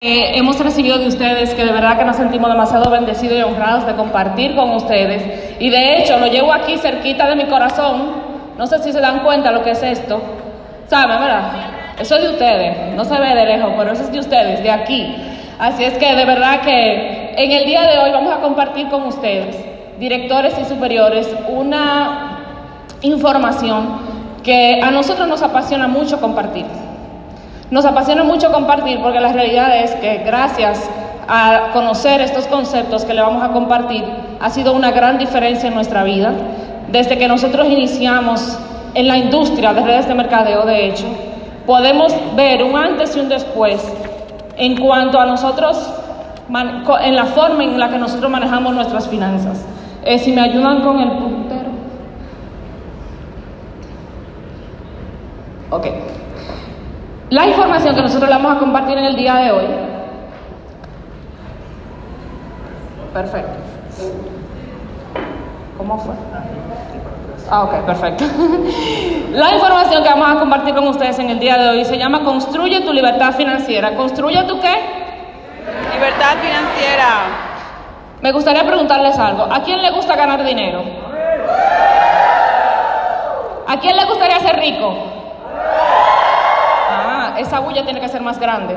Eh, hemos recibido de ustedes que de verdad que nos sentimos demasiado bendecidos y honrados de compartir con ustedes. Y de hecho lo llevo aquí cerquita de mi corazón. No sé si se dan cuenta lo que es esto. ¿Saben, verdad? Eso es de ustedes. No se ve de lejos, pero eso es de ustedes, de aquí. Así es que de verdad que en el día de hoy vamos a compartir con ustedes, directores y superiores, una información que a nosotros nos apasiona mucho compartir. Nos apasiona mucho compartir porque la realidad es que gracias a conocer estos conceptos que le vamos a compartir, ha sido una gran diferencia en nuestra vida. Desde que nosotros iniciamos en la industria de redes de mercadeo, de hecho, podemos ver un antes y un después en cuanto a nosotros, en la forma en la que nosotros manejamos nuestras finanzas. Eh, si me ayudan con el puntero. Ok. La información que nosotros le vamos a compartir en el día de hoy. Perfecto. ¿Cómo fue? Ah, ok, perfecto. La información que vamos a compartir con ustedes en el día de hoy se llama Construye tu libertad financiera. ¿Construye tu qué? Libertad financiera. Me gustaría preguntarles algo. ¿A quién le gusta ganar dinero? ¿A quién le gustaría ser rico? Esa bulla tiene que ser más grande.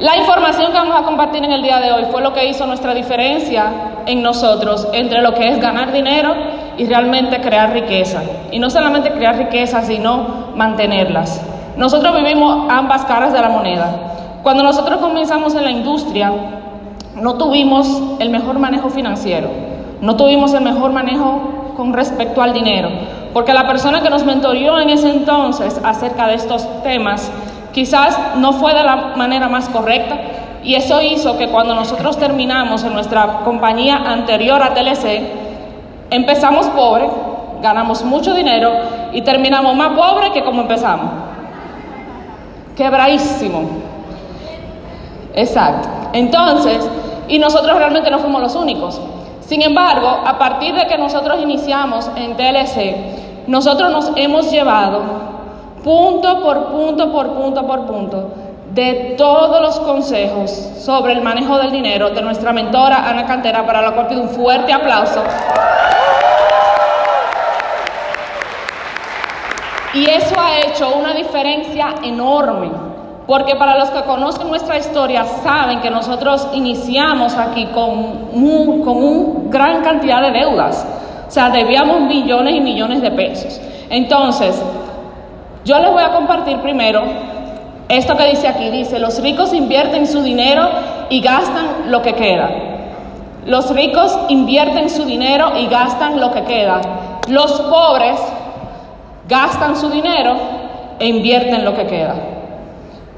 La información que vamos a compartir en el día de hoy fue lo que hizo nuestra diferencia en nosotros entre lo que es ganar dinero y realmente crear riqueza. Y no solamente crear riqueza, sino mantenerlas. Nosotros vivimos ambas caras de la moneda. Cuando nosotros comenzamos en la industria, no tuvimos el mejor manejo financiero, no tuvimos el mejor manejo con respecto al dinero. Porque la persona que nos mentorió en ese entonces acerca de estos temas quizás no fue de la manera más correcta y eso hizo que cuando nosotros terminamos en nuestra compañía anterior a TLC, empezamos pobre, ganamos mucho dinero y terminamos más pobre que como empezamos. Quebradísimo. Exacto. Entonces, y nosotros realmente no fuimos los únicos. Sin embargo, a partir de que nosotros iniciamos en TLC, nosotros nos hemos llevado punto por punto, por punto, por punto, de todos los consejos sobre el manejo del dinero de nuestra mentora Ana Cantera, para la cual pido un fuerte aplauso. Y eso ha hecho una diferencia enorme porque para los que conocen nuestra historia saben que nosotros iniciamos aquí con, con una gran cantidad de deudas. O sea, debíamos millones y millones de pesos. Entonces, yo les voy a compartir primero esto que dice aquí. Dice, los ricos invierten su dinero y gastan lo que queda. Los ricos invierten su dinero y gastan lo que queda. Los pobres gastan su dinero e invierten lo que queda.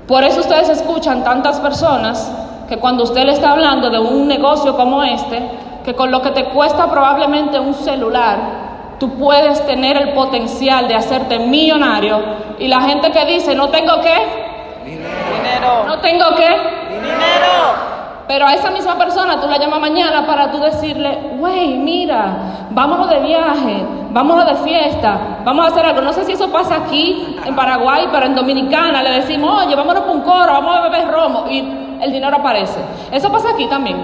Por eso ustedes escuchan tantas personas que cuando usted le está hablando de un negocio como este, que con lo que te cuesta probablemente un celular, tú puedes tener el potencial de hacerte millonario y la gente que dice, no tengo qué, dinero, no tengo qué, dinero. Pero a esa misma persona tú la llamas mañana para tú decirle, wey, mira, vámonos de viaje, vámonos de fiesta, vamos a hacer algo. No sé si eso pasa aquí, en Paraguay, pero en Dominicana le decimos, oye, vámonos por un coro, vamos a beber romo y el dinero aparece. ¿Eso pasa aquí también?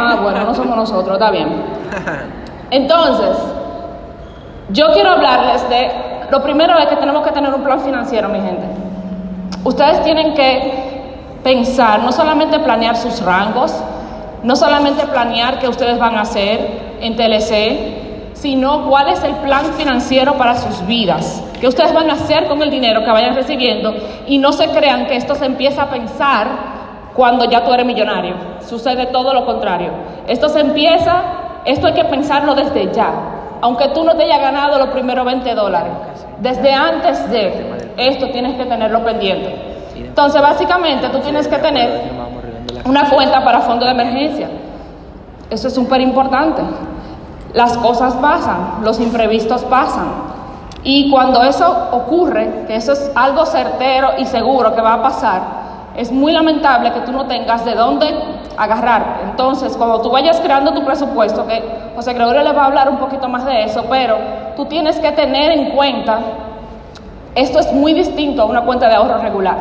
Ah, bueno, no somos nosotros, está bien. Entonces, yo quiero hablarles de, lo primero es que tenemos que tener un plan financiero, mi gente. Ustedes tienen que pensar, no solamente planear sus rangos, no solamente planear qué ustedes van a hacer en TLC, sino cuál es el plan financiero para sus vidas, qué ustedes van a hacer con el dinero que vayan recibiendo y no se crean que esto se empieza a pensar cuando ya tú eres millonario. Sucede todo lo contrario. Esto se empieza, esto hay que pensarlo desde ya, aunque tú no te hayas ganado los primeros 20 dólares. Desde antes de esto tienes que tenerlo pendiente. Entonces, básicamente, tú tienes que tener una cuenta para fondo de emergencia. Eso es súper importante. Las cosas pasan, los imprevistos pasan. Y cuando eso ocurre, que eso es algo certero y seguro que va a pasar, es muy lamentable que tú no tengas de dónde agarrar. Entonces, cuando tú vayas creando tu presupuesto, que José Gregorio le va a hablar un poquito más de eso, pero tú tienes que tener en cuenta, esto es muy distinto a una cuenta de ahorro regular.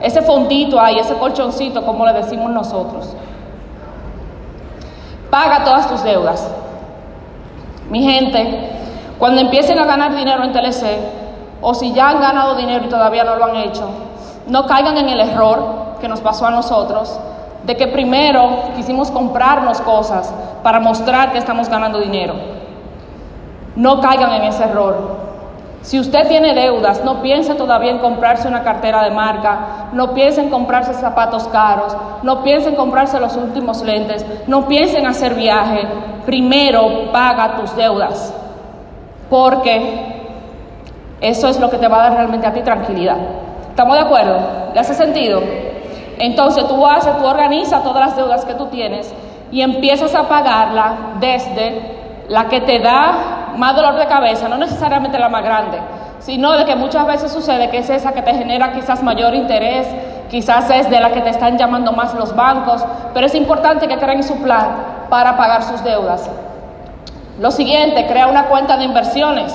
ese fondito ahí, ese colchoncito, como le decimos nosotros. Paga todas tus deudas. Mi gente, cuando empiecen a ganar dinero en TLC, o si ya han ganado dinero y todavía no lo han hecho, no caigan en el error que nos pasó a nosotros, de que primero quisimos comprarnos cosas para mostrar que estamos ganando dinero. No caigan en ese error. Si usted tiene deudas, no piense todavía en comprarse una cartera de marca, no piense en comprarse zapatos caros, no piense en comprarse los últimos lentes, no piense en hacer viaje. Primero paga tus deudas, porque eso es lo que te va a dar realmente a ti tranquilidad. ¿Estamos de acuerdo? ¿Le hace sentido? Entonces tú haces, tú organizas todas las deudas que tú tienes y empiezas a pagarla desde la que te da más dolor de cabeza, no necesariamente la más grande, sino de que muchas veces sucede que es esa que te genera quizás mayor interés, quizás es de la que te están llamando más los bancos, pero es importante que creen su plan para pagar sus deudas. Lo siguiente, crea una cuenta de inversiones.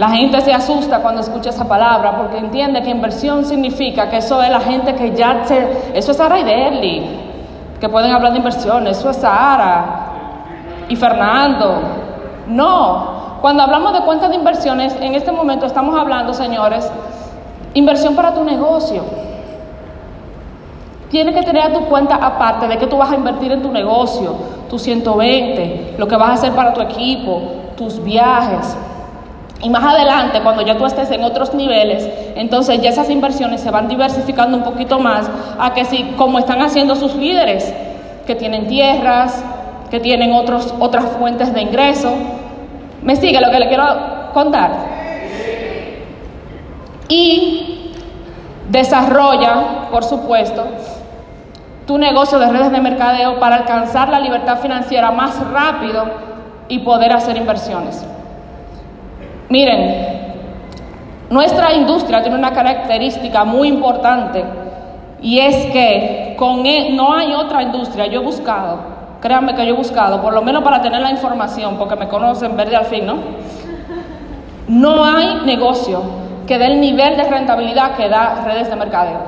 La gente se asusta cuando escucha esa palabra porque entiende que inversión significa que eso es la gente que ya se... Eso es Sara y Deli, que pueden hablar de inversiones, eso es Sara y Fernando, no, cuando hablamos de cuentas de inversiones, en este momento estamos hablando, señores, inversión para tu negocio. Tienes que tener a tu cuenta aparte de que tú vas a invertir en tu negocio, tus 120, lo que vas a hacer para tu equipo, tus viajes. Y más adelante, cuando ya tú estés en otros niveles, entonces ya esas inversiones se van diversificando un poquito más a que si, como están haciendo sus líderes, que tienen tierras, que tienen otros, otras fuentes de ingreso, ¿Me sigue lo que le quiero contar? Y desarrolla, por supuesto, tu negocio de redes de mercadeo para alcanzar la libertad financiera más rápido y poder hacer inversiones. Miren, nuestra industria tiene una característica muy importante y es que con él, e, no hay otra industria, yo he buscado, Créanme que yo he buscado, por lo menos para tener la información, porque me conocen verde al fin, ¿no? No hay negocio que dé el nivel de rentabilidad que da redes de mercadeo.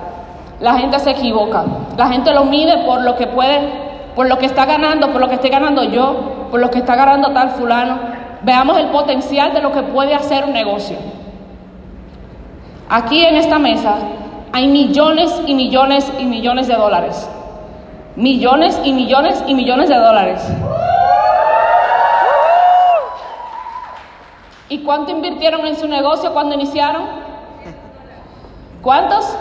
La gente se equivoca. La gente lo mide por lo que puede, por lo que está ganando, por lo que estoy ganando yo, por lo que está ganando tal fulano. Veamos el potencial de lo que puede hacer un negocio. Aquí en esta mesa hay millones y millones y millones de dólares millones y millones y millones de dólares. ¿Y cuánto invirtieron en su negocio cuando iniciaron? ¿Cuántos?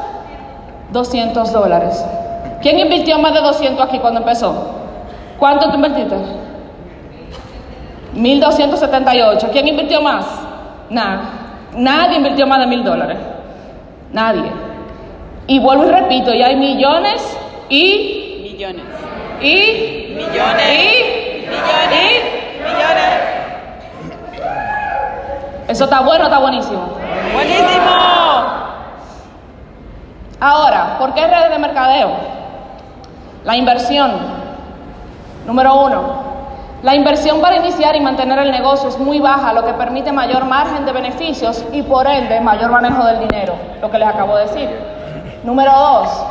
200 dólares. ¿Quién invirtió más de 200 aquí cuando empezó? ¿Cuánto tú invertiste? 1278. ¿Quién invirtió más? Nada. Nadie invirtió más de mil dólares. Nadie. Y vuelvo y repito, y hay millones y Millones. Y millones. Y millones. millones. Eso está bueno, está buenísimo. Buenísimo. Ahora, ¿por qué redes de mercadeo? La inversión. Número uno. La inversión para iniciar y mantener el negocio es muy baja, lo que permite mayor margen de beneficios y por ende mayor manejo del dinero, lo que les acabo de decir. Número dos,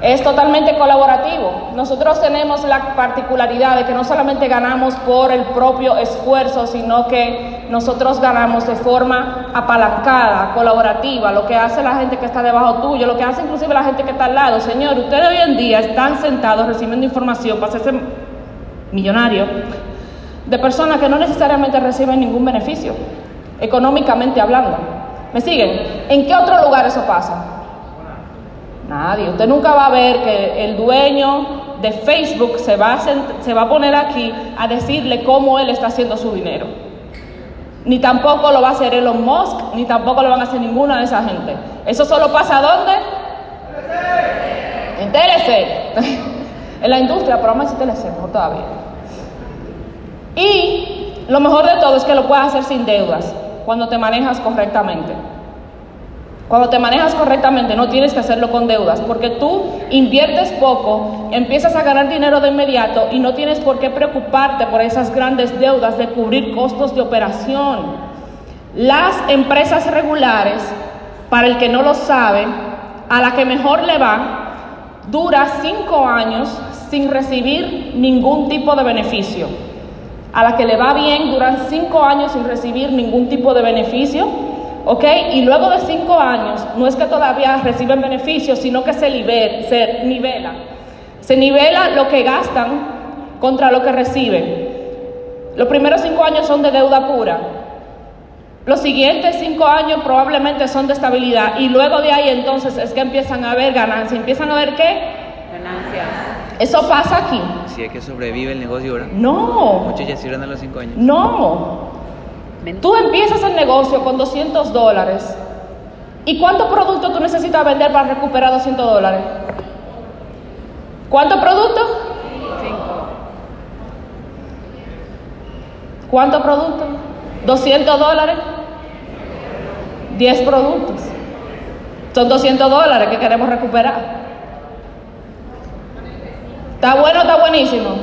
es totalmente colaborativo. Nosotros tenemos la particularidad de que no solamente ganamos por el propio esfuerzo, sino que nosotros ganamos de forma apalancada, colaborativa, lo que hace la gente que está debajo tuyo, lo que hace inclusive la gente que está al lado. Señor, ustedes hoy en día están sentados recibiendo información para hacerse millonario de personas que no necesariamente reciben ningún beneficio, económicamente hablando. ¿Me siguen? ¿En qué otro lugar eso pasa? Nadie. Usted nunca va a ver que el dueño de Facebook se va, a se va a poner aquí a decirle cómo él está haciendo su dinero. Ni tampoco lo va a hacer Elon Musk, ni tampoco lo van a hacer ninguna de esa gente. Eso solo pasa ¿dónde? En en la industria, pero a decir TLC, mejor todavía. Y lo mejor de todo es que lo puedes hacer sin deudas, cuando te manejas correctamente. Cuando te manejas correctamente no tienes que hacerlo con deudas, porque tú inviertes poco, empiezas a ganar dinero de inmediato y no tienes por qué preocuparte por esas grandes deudas de cubrir costos de operación. Las empresas regulares, para el que no lo sabe, a la que mejor le va, dura cinco años sin recibir ningún tipo de beneficio. A la que le va bien, duran cinco años sin recibir ningún tipo de beneficio. ¿Ok? Y luego de cinco años, no es que todavía reciben beneficios, sino que se, liber, se nivela. Se nivela lo que gastan contra lo que reciben. Los primeros cinco años son de deuda pura. Los siguientes cinco años probablemente son de estabilidad y luego de ahí entonces es que empiezan a haber ganancias. ¿Empiezan a ver qué? Eso pasa aquí. Si es que sobrevive el negocio ahora. No, Muchos ya cierran a los cinco años. no. Tú empiezas el negocio con 200 dólares. ¿Y cuántos productos tú necesitas vender para recuperar 200 dólares? ¿Cuántos productos? Cinco. ¿Cuántos productos? 200 dólares. 10 productos. Son 200 dólares que queremos recuperar. ¿Está bueno o está buenísimo?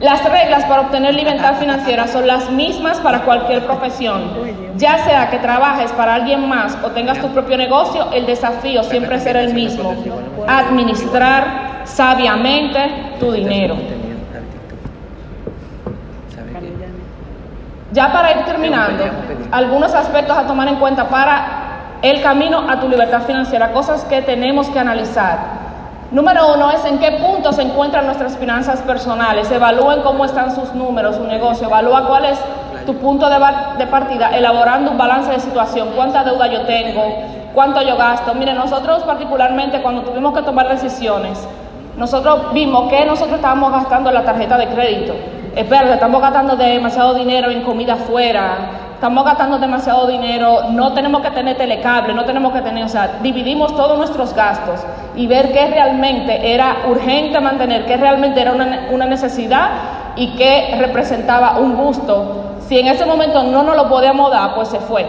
Las reglas para obtener libertad financiera son las mismas para cualquier profesión. Ya sea que trabajes para alguien más o tengas tu propio negocio, el desafío siempre será el mismo. Administrar sabiamente tu dinero. Ya para ir terminando, algunos aspectos a tomar en cuenta para el camino a tu libertad financiera, cosas que tenemos que analizar. Número uno es en qué punto se encuentran nuestras finanzas personales. Evalúen cómo están sus números, su negocio. Evalúa cuál es tu punto de, partida, elaborando un balance de situación. ¿Cuánta deuda yo tengo? ¿Cuánto yo gasto? Miren, nosotros particularmente cuando tuvimos que tomar decisiones, nosotros vimos que nosotros estábamos gastando la tarjeta de crédito. Espérate, estamos gastando demasiado dinero en comida afuera, estamos gastando demasiado dinero, no tenemos que tener telecable, no tenemos que tener, o sea, dividimos todos nuestros gastos y ver qué realmente era urgente mantener, qué realmente era una, una necesidad y qué representaba un gusto. Si en ese momento no nos lo podíamos dar, pues se fue.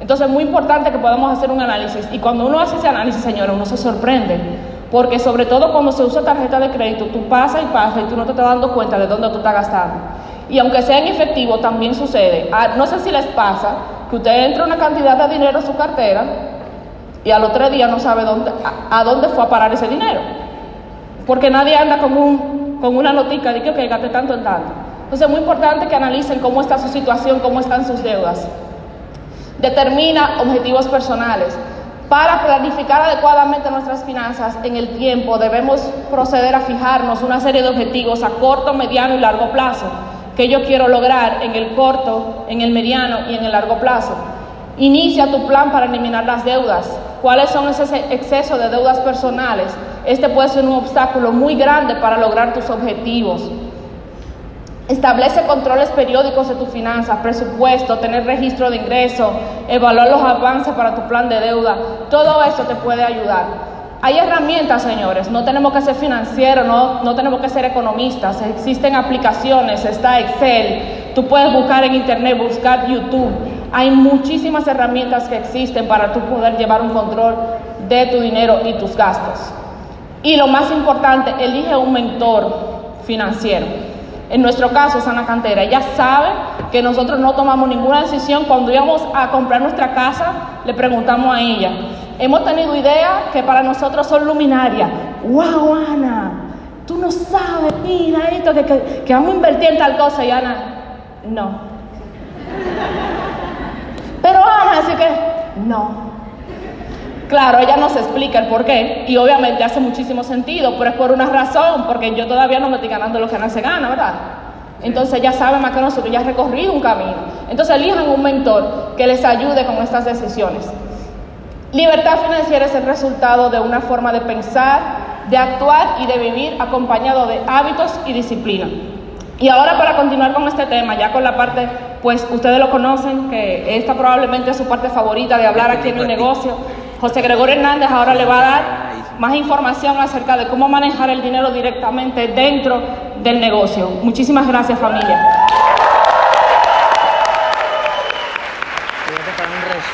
Entonces es muy importante que podamos hacer un análisis y cuando uno hace ese análisis, señora, uno se sorprende. Porque sobre todo cuando se usa tarjeta de crédito, tú pasas y pasas y tú no te estás dando cuenta de dónde tú estás gastando. Y aunque sea en efectivo, también sucede. Ah, no sé si les pasa que usted entra una cantidad de dinero en su cartera y al otro día no sabe dónde, a, dónde fue a parar ese dinero. Porque nadie anda con, un, con una notica de que, ok, gasté tanto en tanto. Entonces es muy importante que analicen cómo está su situación, cómo están sus deudas. Determina objetivos personales. Para planificar adecuadamente nuestras finanzas en el tiempo debemos proceder a fijarnos una serie de objetivos a corto, mediano y largo plazo que yo quiero lograr en el corto, en el mediano y en el largo plazo. Inicia tu plan para eliminar las deudas. ¿Cuáles son esos excesos de deudas personales? Este puede ser un obstáculo muy grande para lograr tus objetivos. Establece controles periódicos de tus finanzas, presupuesto, tener registro de ingresos, evaluar los avances para tu plan de deuda. Todo eso te puede ayudar. Hay herramientas, señores, no tenemos que ser financieros, no, no tenemos que ser economistas. Existen aplicaciones, está Excel, tú puedes buscar en internet, buscar YouTube. Hay muchísimas herramientas que existen para tú poder llevar un control de tu dinero y tus gastos. Y lo más importante, elige un mentor financiero. En nuestro caso es Ana Cantera. Ella sabe que nosotros no tomamos ninguna decisión. Cuando íbamos a comprar nuestra casa, le preguntamos a ella. Hemos tenido ideas que para nosotros son luminarias. ¡Wow, Ana! Tú no sabes, mira esto, que, que, que vamos a invertir en tal cosa. Y Ana, no. Pero Ana, así que, no. Claro, ella nos explica el por qué y obviamente hace muchísimo sentido, pero es por una razón, porque yo todavía no me estoy ganando lo que Ana se gana, ¿verdad? Entonces ella sabe más que nosotros, ya ha recorrido un camino. Entonces elijan un mentor que les ayude con estas decisiones. Libertad financiera es el resultado de una forma de pensar, de actuar y de vivir acompañado de hábitos y disciplina. Y ahora para continuar con este tema, ya con la parte, pues ustedes lo conocen, que esta probablemente es su parte favorita de hablar aquí en el negocio. José Gregorio Hernández ahora le va a dar más información acerca de cómo manejar el dinero directamente dentro del negocio. Muchísimas gracias familia.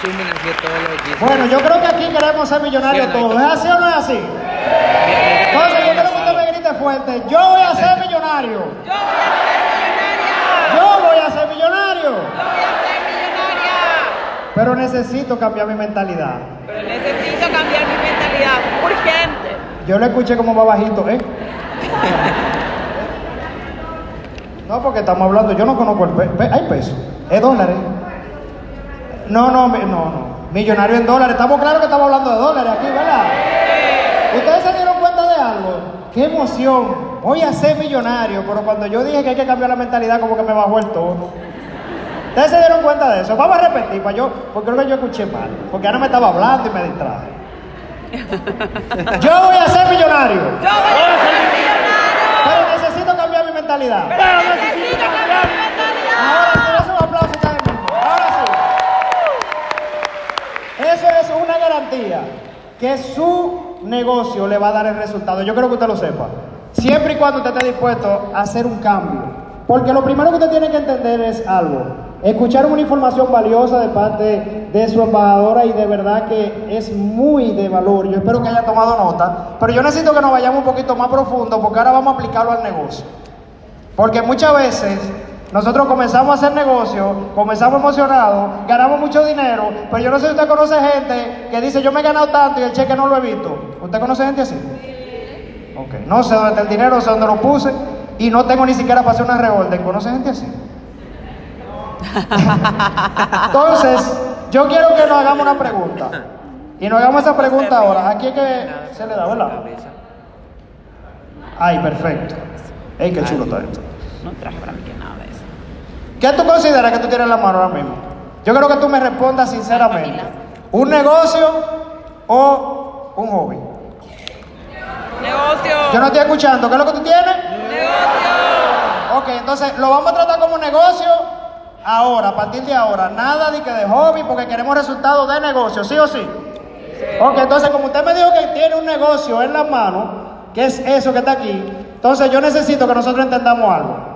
Resumen así de todo lo que hizo. Bueno, yo creo que aquí queremos ser millonarios Sí, no, todos. ¿Es así o no es así? Entonces, yo quiero que usted me grite fuerte. Yo voy a ser millonario. Yo voy a ser millonario. pero necesito cambiar mi mentalidad. Pero necesito cambiar mi mentalidad urgente. Yo lo escuché como va bajito, ¿eh? No, porque estamos hablando, yo no conozco el peso. Hay peso, es dólares. No, no, no, no. Millonario en dólares. Estamos claros que estamos hablando de dólares aquí, ¿verdad? Ustedes se dieron cuenta de algo. Qué emoción. Voy a ser millonario, pero cuando yo dije que hay que cambiar la mentalidad, como que me bajó el tono. ¿Ustedes se dieron cuenta de eso? Vamos a repetir, para yo, porque creo que yo escuché mal. Porque ahora me estaba hablando y me distraje. Yo voy a ser millonario, Yo voy a ser millonario. pero necesito cambiar mi mentalidad. Pero necesito cambiar mi mentalidad. Ahora garantía que su negocio le va a dar el resultado. Yo creo que usted lo sepa. Siempre y cuando usted esté dispuesto a hacer un cambio. Porque lo primero que usted tiene que entender es algo. Escucharon una información valiosa de parte de su embajadora y de verdad que es muy de valor. Yo espero que haya tomado nota. Pero yo necesito que nos vayamos un poquito más profundo porque ahora vamos a aplicarlo al negocio. Porque muchas veces nosotros comenzamos a hacer negocios, comenzamos emocionados, ganamos mucho dinero, pero yo no sé si usted conoce gente que dice yo me he ganado tanto y el cheque no lo he visto. ¿Usted conoce gente así? Ok, no sé dónde está el dinero, sé dónde lo puse y no tengo ni siquiera para hacer una reorden. ¿Conoce gente así? Entonces, yo quiero que nos hagamos una pregunta. Y nos hagamos esa pregunta ahora. Aquí es que se le da, ¿verdad? Cabeza. Ay, perfecto. Ey, qué chulo está esto. No traje para mí que nada. ¿Qué tú consideras que tú tienes en la mano ahora mismo? Yo creo que tú me respondas sinceramente. ¿Un negocio o un hobby? Negocio. Yo no estoy escuchando. ¿Qué es lo que tú tienes? Negocio. Ok, entonces lo vamos a tratar como un negocio ahora, a partir de ahora. Nada de que de hobby porque queremos resultados de negocio, ¿sí o sí? Ok, entonces como usted me dijo que tiene un negocio en la mano, que es eso que está aquí, entonces yo necesito que nosotros entendamos algo.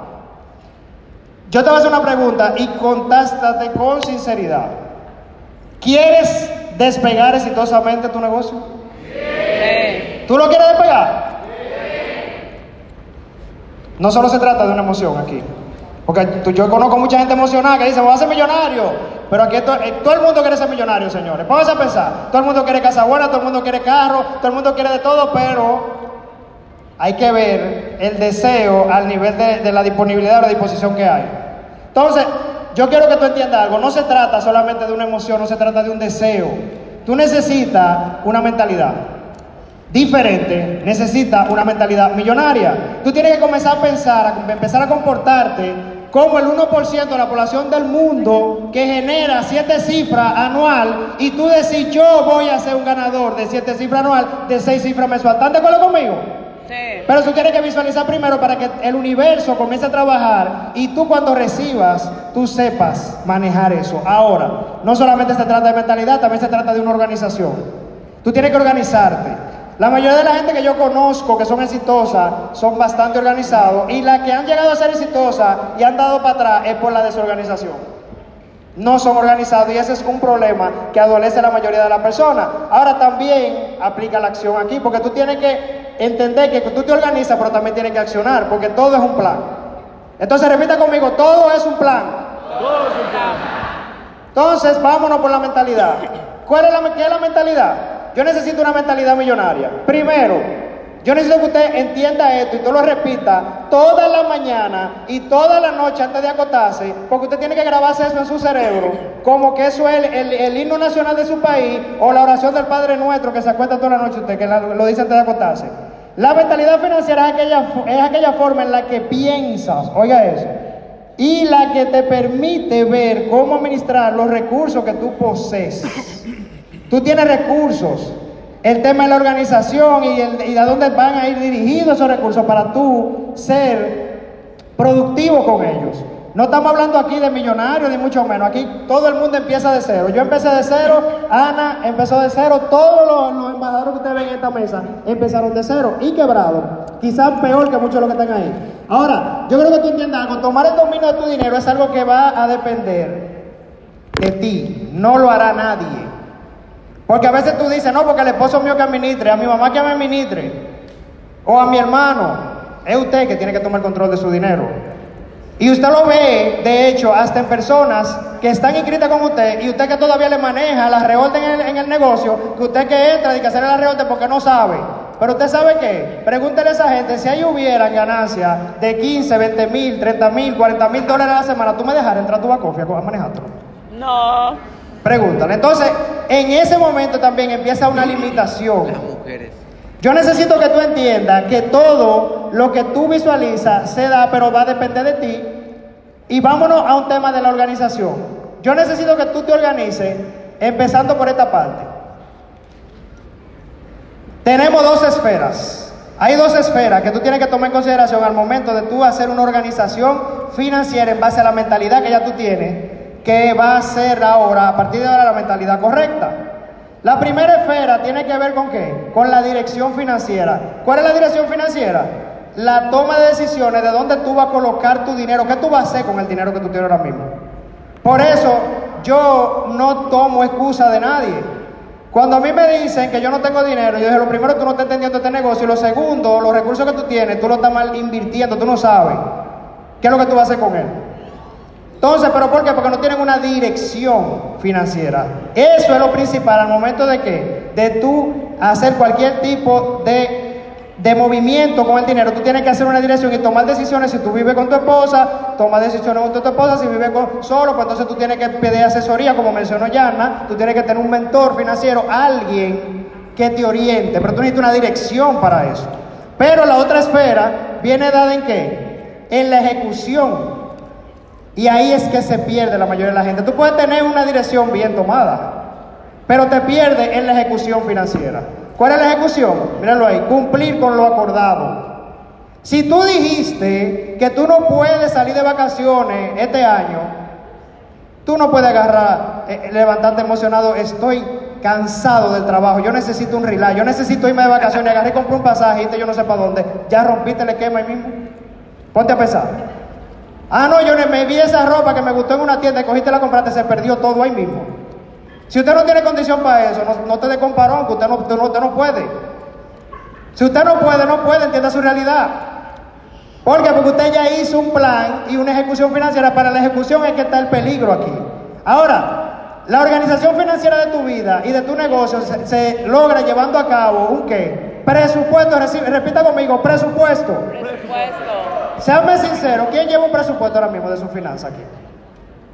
Yo te voy a hacer una pregunta y contástate con sinceridad. ¿Quieres despegar exitosamente tu negocio? Sí. ¿Tú lo quieres despegar? No solo se trata de una emoción aquí. Porque yo conozco mucha gente emocionada que dice, voy a ser millonario. Pero aquí eh, todo el mundo quiere ser millonario, señores. Pónganse a pensar. Todo el mundo quiere casa buena, todo el mundo quiere carro, todo el mundo quiere de todo, pero hay que ver el deseo al nivel de, de la disponibilidad o la disposición que hay. Entonces, yo quiero que tú entiendas algo. No se trata solamente de una emoción, no se trata de un deseo. Tú necesitas una mentalidad diferente, necesitas una mentalidad millonaria. Tú tienes que comenzar a pensar, a empezar a comportarte como el 1% de la población del mundo que genera siete cifras anual y tú decís yo voy a ser un ganador de siete cifras anual, de seis cifras mensual. ¿Están de acuerdo conmigo? Pero tú tienes que visualizar primero para que el universo comience a trabajar y tú cuando recibas, tú sepas manejar eso. Ahora, no solamente se trata de mentalidad, también se trata de una organización. Tú tienes que organizarte. La mayoría de la gente que yo conozco que son exitosas son bastante organizados y las que han llegado a ser exitosas y han dado para atrás es por la desorganización no son organizados y ese es un problema que adolece la mayoría de las personas. Ahora también aplica la acción aquí, porque tú tienes que entender que tú te organizas, pero también tienes que accionar, porque todo es un plan. Entonces repita conmigo, todo es un plan. Entonces vámonos por la mentalidad. ¿Cuál es la, qué es la mentalidad? Yo necesito una mentalidad millonaria. Primero, yo necesito que usted entienda esto y tú lo repita toda la mañana y toda la noche antes de acostarse, porque usted tiene que grabarse eso en su cerebro, como que eso es el, el- el himno nacional de su país o la oración del Padre Nuestro que se acuesta toda la noche usted, que la- lo dice antes de acostarse. La mentalidad financiera es aquella, es aquella forma en la que piensas, oiga eso, y la que te permite ver cómo administrar los recursos que tú posees. Tú tienes recursos. El tema es la organización y, el, y a dónde van a ir dirigidos esos recursos para tú ser productivo con ellos. No estamos hablando aquí de millonarios ni mucho menos. Aquí todo el mundo empieza de cero. Yo empecé de cero, Ana empezó de cero, todos los, los embajadores que ustedes ven en esta mesa empezaron de cero y quebrados. Quizás peor que muchos de los que están ahí. Ahora, yo creo que tú entiendas algo. Tomar el dominio de tu dinero es algo que va a depender de ti. No lo hará nadie. Porque a veces tú dices, no, porque el esposo mío que administre, a mi mamá que me administre, o a mi hermano. Es usted que tiene que tomar control de su dinero. Y usted lo ve, de hecho, hasta en personas que están inscritas con usted y usted que todavía le maneja la reorden en el, en el negocio, que usted que entra y que hacer la reorden porque no sabe. Pero usted sabe qué, pregúntele a esa gente si ahí hubieran ganancias de 15, 20 mil, 30 mil, 40 mil dólares a la semana, ¿tú me dejarás entrar a tu bacofia a manejarlo? No. Pregúntale. Entonces, en ese momento también empieza una limitación. Las mujeres. Yo necesito que tú entiendas que todo lo que tú visualizas se da, pero va a depender de ti. Y vámonos a un tema de la organización. Yo necesito que tú te organices empezando por esta parte. Tenemos dos esferas. Hay dos esferas que tú tienes que tomar en consideración al momento de tú hacer una organización financiera en base a la mentalidad que ya tú tienes, que va a ser ahora, a partir de ahora, la mentalidad correcta. La primera esfera tiene que ver con qué? Con la dirección financiera. ¿Cuál es la dirección financiera? La toma de decisiones de dónde tú vas a colocar tu dinero, qué tú vas a hacer con el dinero que tú tienes ahora mismo. Por eso yo no tomo excusa de nadie. Cuando a mí me dicen que yo no tengo dinero, yo dije, lo primero, tú no estás entendiendo este negocio, y lo segundo, los recursos que tú tienes, tú lo estás mal invirtiendo, tú no sabes qué es lo que tú vas a hacer con él. Entonces, ¿pero por qué? Porque no tienen una dirección financiera. Eso es lo principal al momento de que, de tú hacer cualquier tipo de, de movimiento con el dinero. Tú tienes que hacer una dirección y tomar decisiones. Si tú vives con tu esposa, toma decisiones con tu esposa. Si vives solo, pues entonces tú tienes que pedir asesoría, como mencionó Yana. Tú tienes que tener un mentor financiero, alguien que te oriente. Pero tú necesitas una dirección para eso. Pero la otra esfera viene dada en qué? En la ejecución. Y ahí es que se pierde la mayoría de la gente. Tú puedes tener una dirección bien tomada, pero te pierdes en la ejecución financiera. ¿Cuál es la ejecución? Míralo ahí, cumplir con lo acordado. Si tú dijiste que tú no puedes salir de vacaciones este año, tú no puedes agarrar, eh, levantarte emocionado, estoy cansado del trabajo, yo necesito un relax, yo necesito irme de vacaciones, agarré y compré un pasaje y yo no sé para dónde, ya rompiste el esquema ahí mismo. Ponte a pensar. Ah, no, yo me vi esa ropa que me gustó en una tienda y cogiste la compraste, se perdió todo ahí mismo. Si usted no tiene condición para eso, no, te dé comparón, que usted no, usted, no, puede. Si usted no puede, no puede, entienda su realidad. ¿Por qué? Porque usted ya hizo un plan y una ejecución financiera. Para la ejecución es que está el peligro aquí. Ahora, la organización financiera de tu vida y de tu negocio se, logra llevando a cabo un qué? Presupuesto, repita conmigo, presupuesto. Presupuesto. Seanme sincero, ¿quién lleva un presupuesto ahora mismo de su finanza aquí?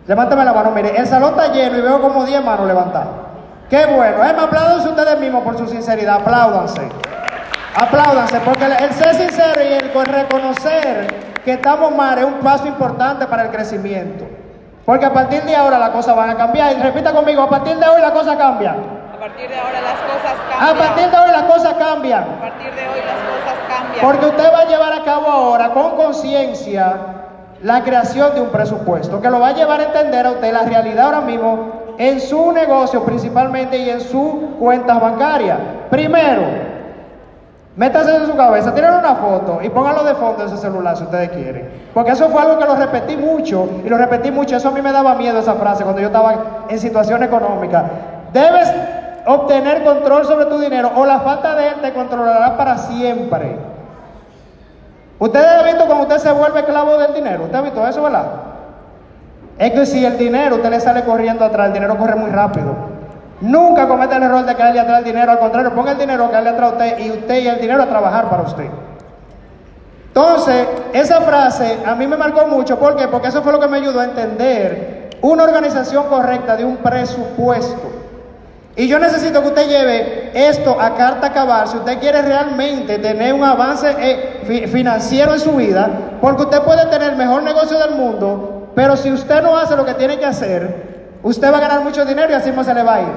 Levántame la mano, mire, el salón está lleno y veo como 10 manos levantadas. Qué bueno, eh, me apláudanse ustedes mismos por su sinceridad, apláudanse. Apláudanse, porque el, el ser sincero y el reconocer que estamos mal es un paso importante para el crecimiento. Porque a partir de ahora las cosas van a cambiar. Y repita conmigo, a partir de hoy las cosas cambian. A partir de ahora las cosas A cambian. partir de hoy las cosas cambian. A partir de hoy las cosas cambian. Porque usted va a llevar a cabo ahora con conciencia la creación de un presupuesto que lo va a llevar a entender a usted la realidad ahora mismo en su negocio principalmente y en sus cuentas bancarias. Primero, métase en su cabeza, tiren una foto y pónganlo de fondo en ese celular si ustedes quieren. Porque eso fue algo que lo repetí mucho y lo repetí mucho. Eso a mí me daba miedo esa frase cuando yo estaba en situación económica. Debes obtener control sobre tu dinero o la falta de él te controlará para siempre. Ustedes han visto cuando usted se vuelve esclavo del dinero. ¿Usted ha visto eso, verdad? Es que si el dinero usted le sale corriendo atrás, el dinero corre muy rápido. Nunca cometa el error de caerle atrás el dinero, al contrario, ponga el dinero a caerle atrás a usted y usted y el dinero a trabajar para usted. Entonces, esa frase a mí me marcó mucho, ¿por qué? Porque eso fue lo que me ayudó a entender una organización correcta de un presupuesto. Y yo necesito que usted lleve esto a carta cabal si usted quiere realmente tener un avance eh, fi- financiero en su vida, porque usted puede tener el mejor negocio del mundo, pero si usted no hace lo que tiene que hacer, usted va a ganar mucho dinero y así no se le va a ir.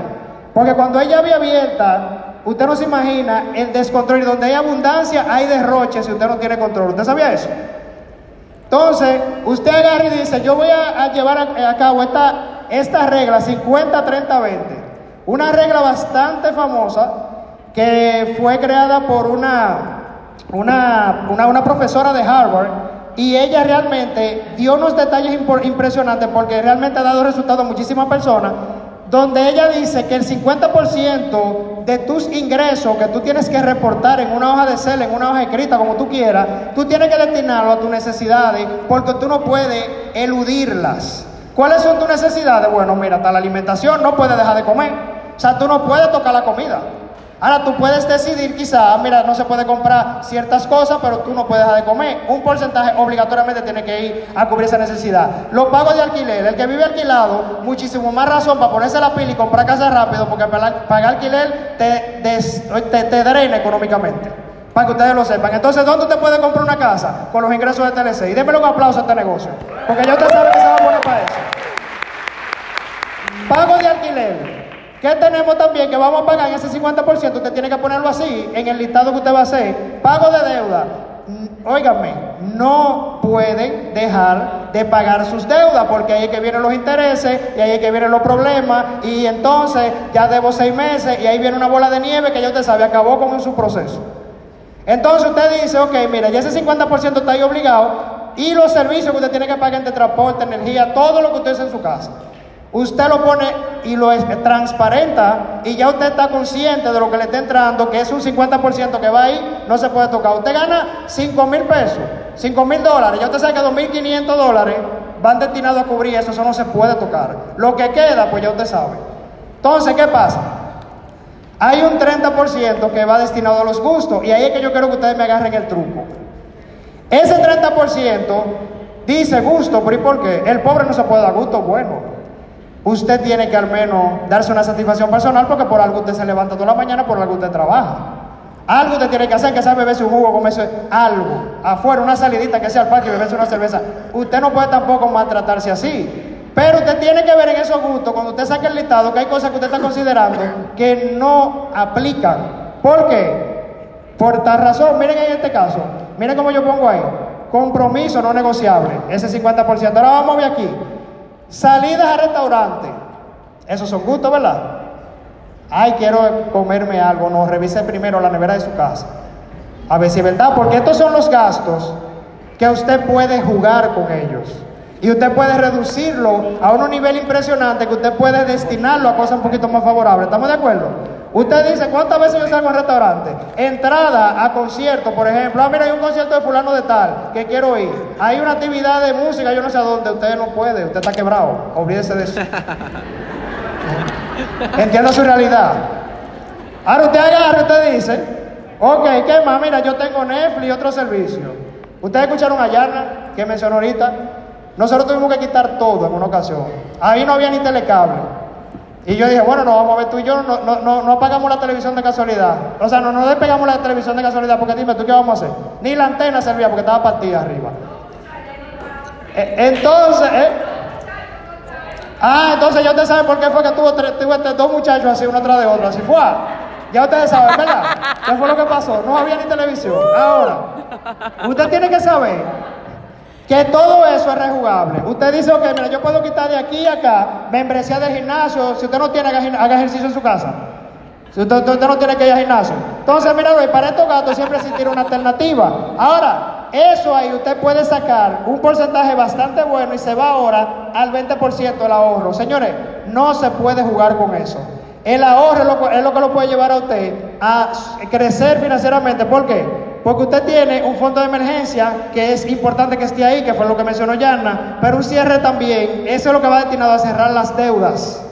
Porque cuando hay llave abierta, usted no se imagina el descontrol y donde hay abundancia hay derroche si usted no tiene control. ¿Usted sabía eso? Entonces, usted agarra y dice, yo voy a, a llevar a, a cabo esta, esta regla 50, 30, 20. Una regla bastante famosa que fue creada por una, una, una, una profesora de Harvard y ella realmente dio unos detalles impresionantes porque realmente ha dado resultados a muchísimas personas donde ella dice que el 50% de tus ingresos que tú tienes que reportar en una hoja de cel, en una hoja escrita, como tú quieras, tú tienes que destinarlo a tus necesidades porque tú no puedes eludirlas. ¿Cuáles son tus necesidades? Bueno, mira, la alimentación no puedes dejar de comer. O sea, tú no puedes tocar la comida. Ahora tú puedes decidir quizá, mira, no se puede comprar ciertas cosas, pero tú no puedes dejar de comer. Un porcentaje obligatoriamente tiene que ir a cubrir esa necesidad. Los pagos de alquiler, el que vive alquilado, muchísimo más razón para ponerse la pila y comprar casa rápido, porque pagar, alquiler te, te, te drena económicamente. Para que ustedes lo sepan. Entonces, ¿dónde usted puede comprar una casa? Con los ingresos de TLC. Y démelo un aplauso a este negocio. Porque ya usted sabe que se va a poner para eso. Pago de alquiler. ¿Qué tenemos también? Que vamos a pagar en ese 50%, usted tiene que ponerlo así, en el listado que usted va a hacer. Pago de deuda. Mm, óigame, no pueden dejar de pagar sus deudas porque ahí es que vienen los intereses y ahí es que vienen los problemas y entonces ya debo seis meses y ahí viene una bola de nieve que ya usted sabe, acabó con su proceso. Entonces usted dice, ok, mira, ya ese 50% está ahí obligado y los servicios que usted tiene que pagar entre transporte, energía, todo lo que usted hace en su casa. Usted lo pone y lo transparenta y ya usted está consciente de lo que le está entrando, que es un 50% que va ahí, no se puede tocar. Usted gana 5 mil pesos, 5 mil dólares, ya usted sabe que 2.500 dólares van destinados a cubrir eso, eso no se puede tocar. Lo que queda, pues ya usted sabe. Entonces, ¿qué pasa? Hay un 30% que va destinado a los gustos y ahí es que yo quiero que ustedes me agarren el truco. Ese 30% dice gusto, pero ¿y por qué? El pobre no se puede dar gusto bueno usted tiene que al menos darse una satisfacción personal porque por algo usted se levanta toda la mañana, por algo usted trabaja. Algo usted tiene que hacer, que sea beberse un jugo, comerse algo. Afuera, una salidita, que sea al parque y beberse una cerveza. Usted no puede tampoco maltratarse así. Pero usted tiene que ver en esos gustos, cuando usted saque el listado, que hay cosas que usted está considerando que no aplican. ¿Por qué? Por tal razón, miren en este caso, miren cómo yo pongo ahí. Compromiso no negociable, ese 50%. Ahora vamos a ver aquí. Salidas a restaurante. Esos son gustos, ¿verdad? Ay, quiero comerme algo. No, revise primero la nevera de su casa. A ver si es verdad, porque estos son los gastos que usted puede jugar con ellos. Y usted puede reducirlo a un nivel impresionante que usted puede destinarlo a cosas un poquito más favorables. ¿Estamos de acuerdo? Usted dice, ¿cuántas veces yo salgo al restaurante? Entrada a concierto, por ejemplo. Ah, mira, hay un concierto de fulano de tal, que quiero ir. Hay una actividad de música, yo no sé a dónde. Usted no puede, usted está quebrado. Olvídese de eso. Entiendo su realidad. Ahora usted agarra, usted dice, ok, ¿qué más? Mira, yo tengo Netflix y otro servicio. Ustedes escucharon a Yarna, que mencionó ahorita. Nosotros tuvimos que quitar todo en una ocasión. Ahí no había ni telecable. Y yo dije, bueno, no vamos a ver tú y yo, no, no, no, apagamos la televisión de casualidad. O sea, no, no despegamos la televisión de casualidad, porque dime, ¿tú qué vamos a hacer? Ni la antena servía porque estaba partida arriba. Eh, entonces, ¿eh? Ah, entonces ya ustedes saben por qué fue que tuvo, tuvo este, dos muchachos así, uno tras de otro, así fue. Ya ustedes saben, ¿verdad? ¿Qué fue lo que pasó? No había ni televisión. Ahora, usted tiene que saber que todo eso es rejugable. Usted dice, ok, mira, yo puedo quitar de aquí a acá membresía del gimnasio. Si usted no tiene, haga ejercicio en su casa. Si usted, no tiene que ir al gimnasio. Entonces, mira, para estos gatos siempre existirá una alternativa. Ahora, eso ahí usted puede sacar un porcentaje bastante bueno y se va ahora al 20% del ahorro. Señores, no se puede jugar con eso. El ahorro es lo, es lo que lo puede llevar a usted a crecer financieramente. ¿Por qué? Porque usted tiene un fondo de emergencia que es importante que esté ahí, que fue lo que mencionó Yanna, pero un cierre también, eso es lo que va destinado a cerrar las deudas.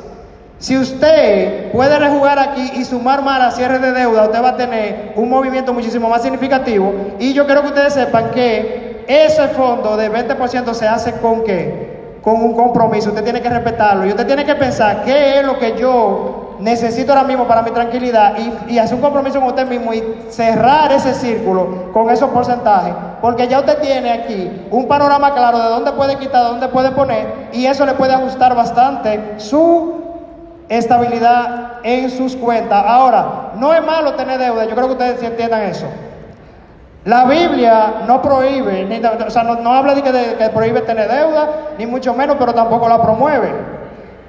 Si usted puede rejugar aquí y sumar más a cierre de deuda, usted va a tener un movimiento muchísimo más significativo. Y yo quiero que ustedes sepan que ese fondo de 20% se hace con qué? Con un compromiso. Usted tiene que respetarlo. Y usted tiene que pensar qué es lo que yo necesito ahora mismo para mi tranquilidad y, hacer un compromiso con usted mismo y cerrar ese círculo con esos porcentajes, porque ya usted tiene aquí un panorama claro de dónde puede quitar, de dónde puede poner, y eso le puede ajustar bastante su estabilidad en sus cuentas. Ahora, no es malo tener deuda, yo creo que ustedes entiendan eso. La Biblia no prohíbe, ni, o sea, no, habla de que prohíbe tener deuda, ni mucho menos, pero tampoco la promueve.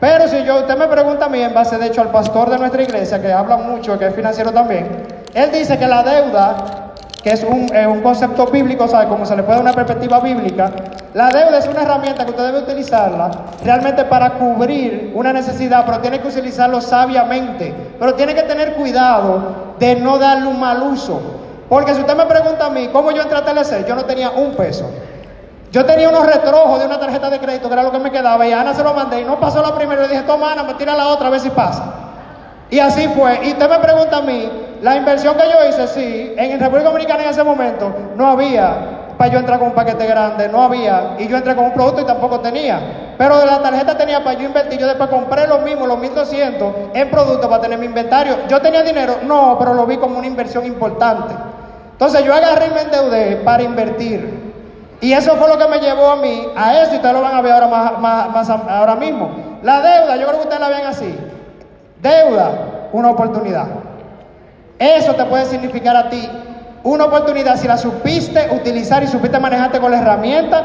Pero si yo, usted me pregunta a mí, en base de hecho al pastor de nuestra iglesia, que habla mucho, que es financiero también, él dice que la deuda que es un, un concepto bíblico, ¿sabe? Como se le puede dar una perspectiva bíblica, la deuda es una herramienta que usted debe utilizarla realmente para cubrir una necesidad, pero tiene que utilizarlo sabiamente, pero tiene que tener cuidado de no darle un mal uso. Porque si usted me pregunta a mí, ¿cómo yo entré a TLC? Yo no tenía un peso. Yo tenía unos retrojos de una tarjeta de crédito, que era lo que me quedaba, y a Ana se lo mandé, y no pasó la primera, le dije, toma Ana, me tira la otra, a ver si pasa. Y así fue. Y usted me pregunta a mí, la inversión que yo hice, sí, en República Dominicana en ese momento no había para yo entrar con un paquete grande, no había, y yo entré con un producto y tampoco tenía. Pero de la tarjeta tenía para yo invertir, yo después compré lo mismo, los 1200 en productos para tener mi inventario. ¿Yo tenía dinero? No, pero lo vi como una inversión importante. Entonces yo agarré y me endeudé para invertir. Y eso fue lo que me llevó a mí a eso, y ustedes lo van a ver ahora, más, más, ahora mismo. La deuda, yo creo que ustedes la ven así. Deuda, una oportunidad. Eso te puede significar a ti una oportunidad si la supiste utilizar y supiste manejarte con la herramienta.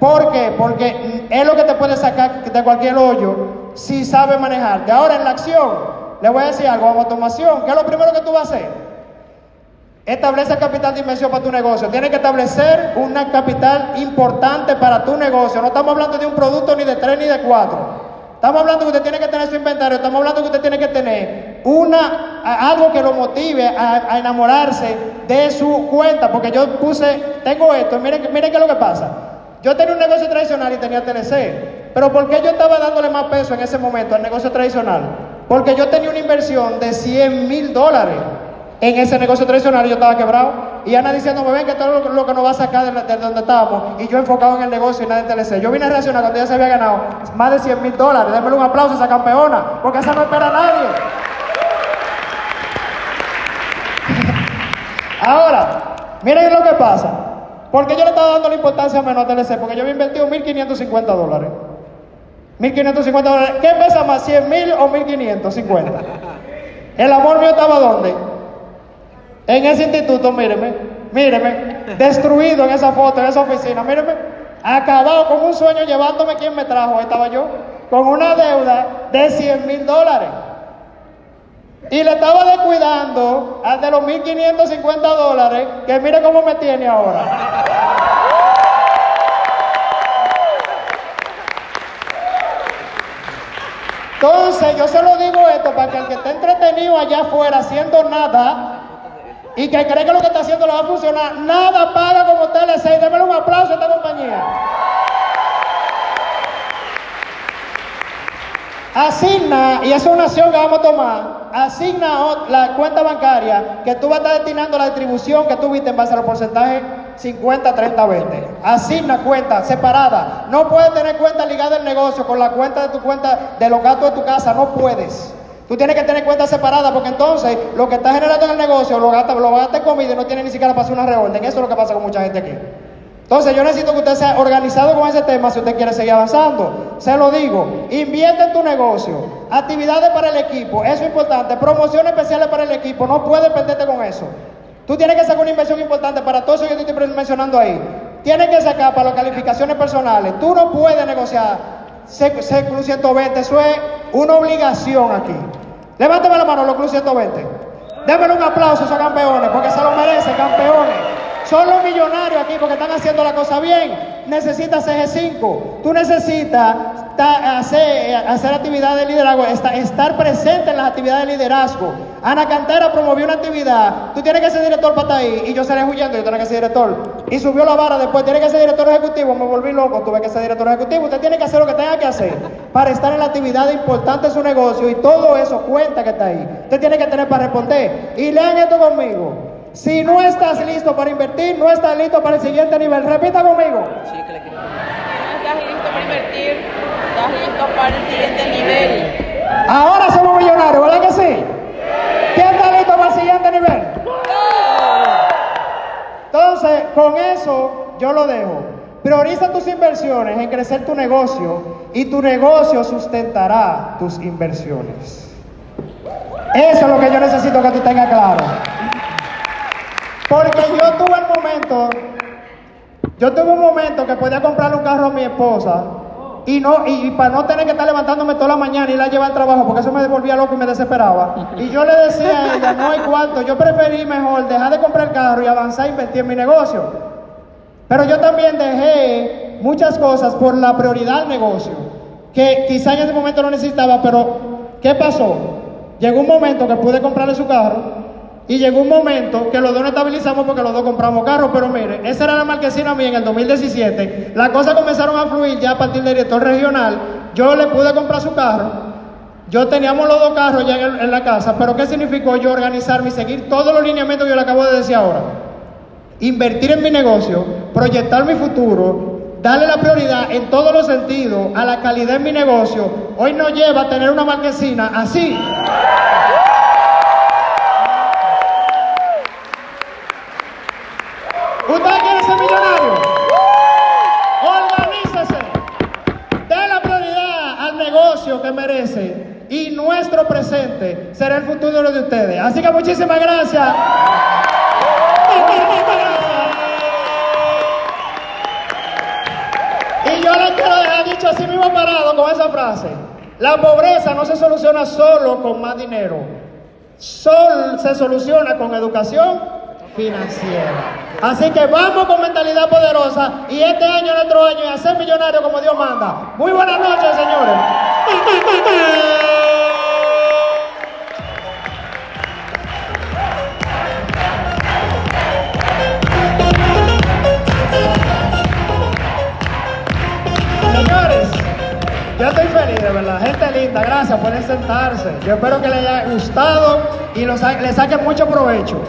¿Por qué? Porque es lo que te puede sacar de cualquier hoyo si sabes manejarte. Ahora en la acción, le voy a decir algo, automación, ¿qué es lo primero que tú vas a hacer? Establece capital de inversión para tu negocio. Tienes que establecer una capital importante para tu negocio. No estamos hablando de un producto ni de tres ni de cuatro. Estamos hablando que usted tiene que tener su inventario. Estamos hablando que usted tiene que tener una, algo que lo motive a, enamorarse de su cuenta. Porque yo puse, tengo esto. Miren, miren qué es lo que pasa. Yo tenía un negocio tradicional y tenía TLC. Pero ¿por qué yo estaba dándole más peso en ese momento al negocio tradicional? Porque yo tenía una inversión de 100 mil dólares en ese negocio tradicional yo estaba quebrado. Y Ana diciéndome, ven que todo lo, que nos va a sacar de, donde estábamos. Y yo enfocado en el negocio y nada en TLC. Yo vine a reaccionar cuando ella se había ganado más de 100 mil dólares. Démosle un aplauso a esa campeona, porque esa no espera a nadie. Ahora, miren lo que pasa. Porque yo le estaba dando la importancia menos a TLC, porque yo había invertido 1.550 dólares. 1.550 dólares. ¿Qué pesa más, 100 mil o 1.550? ¿El amor mío estaba dónde? En ese instituto, míreme, míreme, destruido en esa foto, en esa oficina, míreme, acabado con un sueño llevándome quien me trajo, estaba yo, con una deuda de 100 mil dólares. Y le estaba descuidando al de los 1.550 dólares, que mire cómo me tiene ahora. Entonces, yo se lo digo esto para que el que esté entretenido allá afuera haciendo nada, y que cree que lo que está haciendo le va a funcionar, nada paga como TLC. Démele un aplauso a esta compañía. Asigna, y esa es una acción que vamos a tomar, asigna la cuenta bancaria que tú vas a estar destinando la distribución que tú viste en base a los porcentajes 50, 30, 20. Asigna cuenta separada. No puedes tener cuenta ligada al negocio con la cuenta de tu cuenta de los gastos de tu casa. No puedes. Tú tienes que tener cuenta separada porque entonces lo que está generando en el negocio lo gasta, lo gasta en comida y no tiene ni siquiera para hacer una reorden. Eso es lo que pasa con mucha gente aquí. Entonces yo necesito que usted sea organizado con ese tema si usted quiere seguir avanzando. Se lo digo, invierte en tu negocio, actividades para el equipo, eso es importante, promociones especiales para el equipo, no puedes perderte con eso. Tú tienes que sacar una inversión importante para todo eso que yo estoy mencionando ahí. Tienes que sacar para las calificaciones personales. Tú no puedes negociar Club 120, eso es una obligación aquí. Levánteme la mano los Club 120. Démelo un aplauso a esos campeones, porque se lo merecen, campeones. Son los millonarios aquí porque están haciendo la cosa bien. Necesitas g 5 Tú necesitas hacer, hacer actividades de liderazgo, estar presente en las actividades de liderazgo. Ana Cantera promovió una actividad. Tú tienes que ser director para estar ahí. Y yo seré huyendo, yo tengo que ser director. Y subió la vara después, tiene que ser director ejecutivo. Me volví loco, tuve que ser director ejecutivo. Usted tiene que hacer lo que tenga que hacer para estar en la actividad importante de su negocio. Y todo eso cuenta que está ahí. Usted tiene que tener para responder. Y lean esto conmigo. Si no estás listo para invertir, no estás listo para el siguiente nivel. Repita conmigo. Si no estás listo para invertir, estás listo para el siguiente nivel. Ahora somos millonarios, ¿verdad que sí? ¿Quién está listo para el siguiente nivel? Entonces, con eso yo lo dejo. Prioriza tus inversiones en crecer tu negocio y tu negocio sustentará tus inversiones. Eso es lo que yo necesito que tú tengas claro. Porque yo tuve el momento, yo tuve un momento que podía comprarle un carro a mi esposa y no y, para no tener que estar levantándome toda la mañana y la llevar al trabajo, porque eso me volvía loco y me desesperaba. Y yo le decía a ella, no hay cuánto, yo preferí mejor dejar de comprar el carro y avanzar e invertir en mi negocio. Pero yo también dejé muchas cosas por la prioridad del negocio, que quizá en ese momento no necesitaba, pero ¿qué pasó? Llegó un momento que pude comprarle su carro y llegó un momento que los dos nos estabilizamos porque los dos compramos carros, pero mire, esa era la marquesina mía en el 2017. Las cosas comenzaron a fluir ya a partir del director regional. Yo le pude comprar su carro. Yo teníamos los dos carros ya en, en la casa, pero ¿qué significó yo organizarme y seguir todos los lineamientos que yo le acabo de decir ahora? Invertir en mi negocio, proyectar mi futuro, darle la prioridad en todos los sentidos a la calidad en mi negocio. Hoy nos lleva a tener una marquesina así. Presente será el futuro de ustedes. Así que muchísimas gracias. Y yo le quiero dejar dicho así mismo parado con esa frase. La pobreza no se soluciona solo con más dinero. Solo se soluciona con educación financiera. Así que vamos con mentalidad poderosa y este año es nuestro año y a ser millonario como Dios manda. Muy buenas noches. Señores, estoy feliz, de verdad. Gente linda, gracias. Pueden sentarse. Yo espero que les haya gustado y le saquen mucho provecho.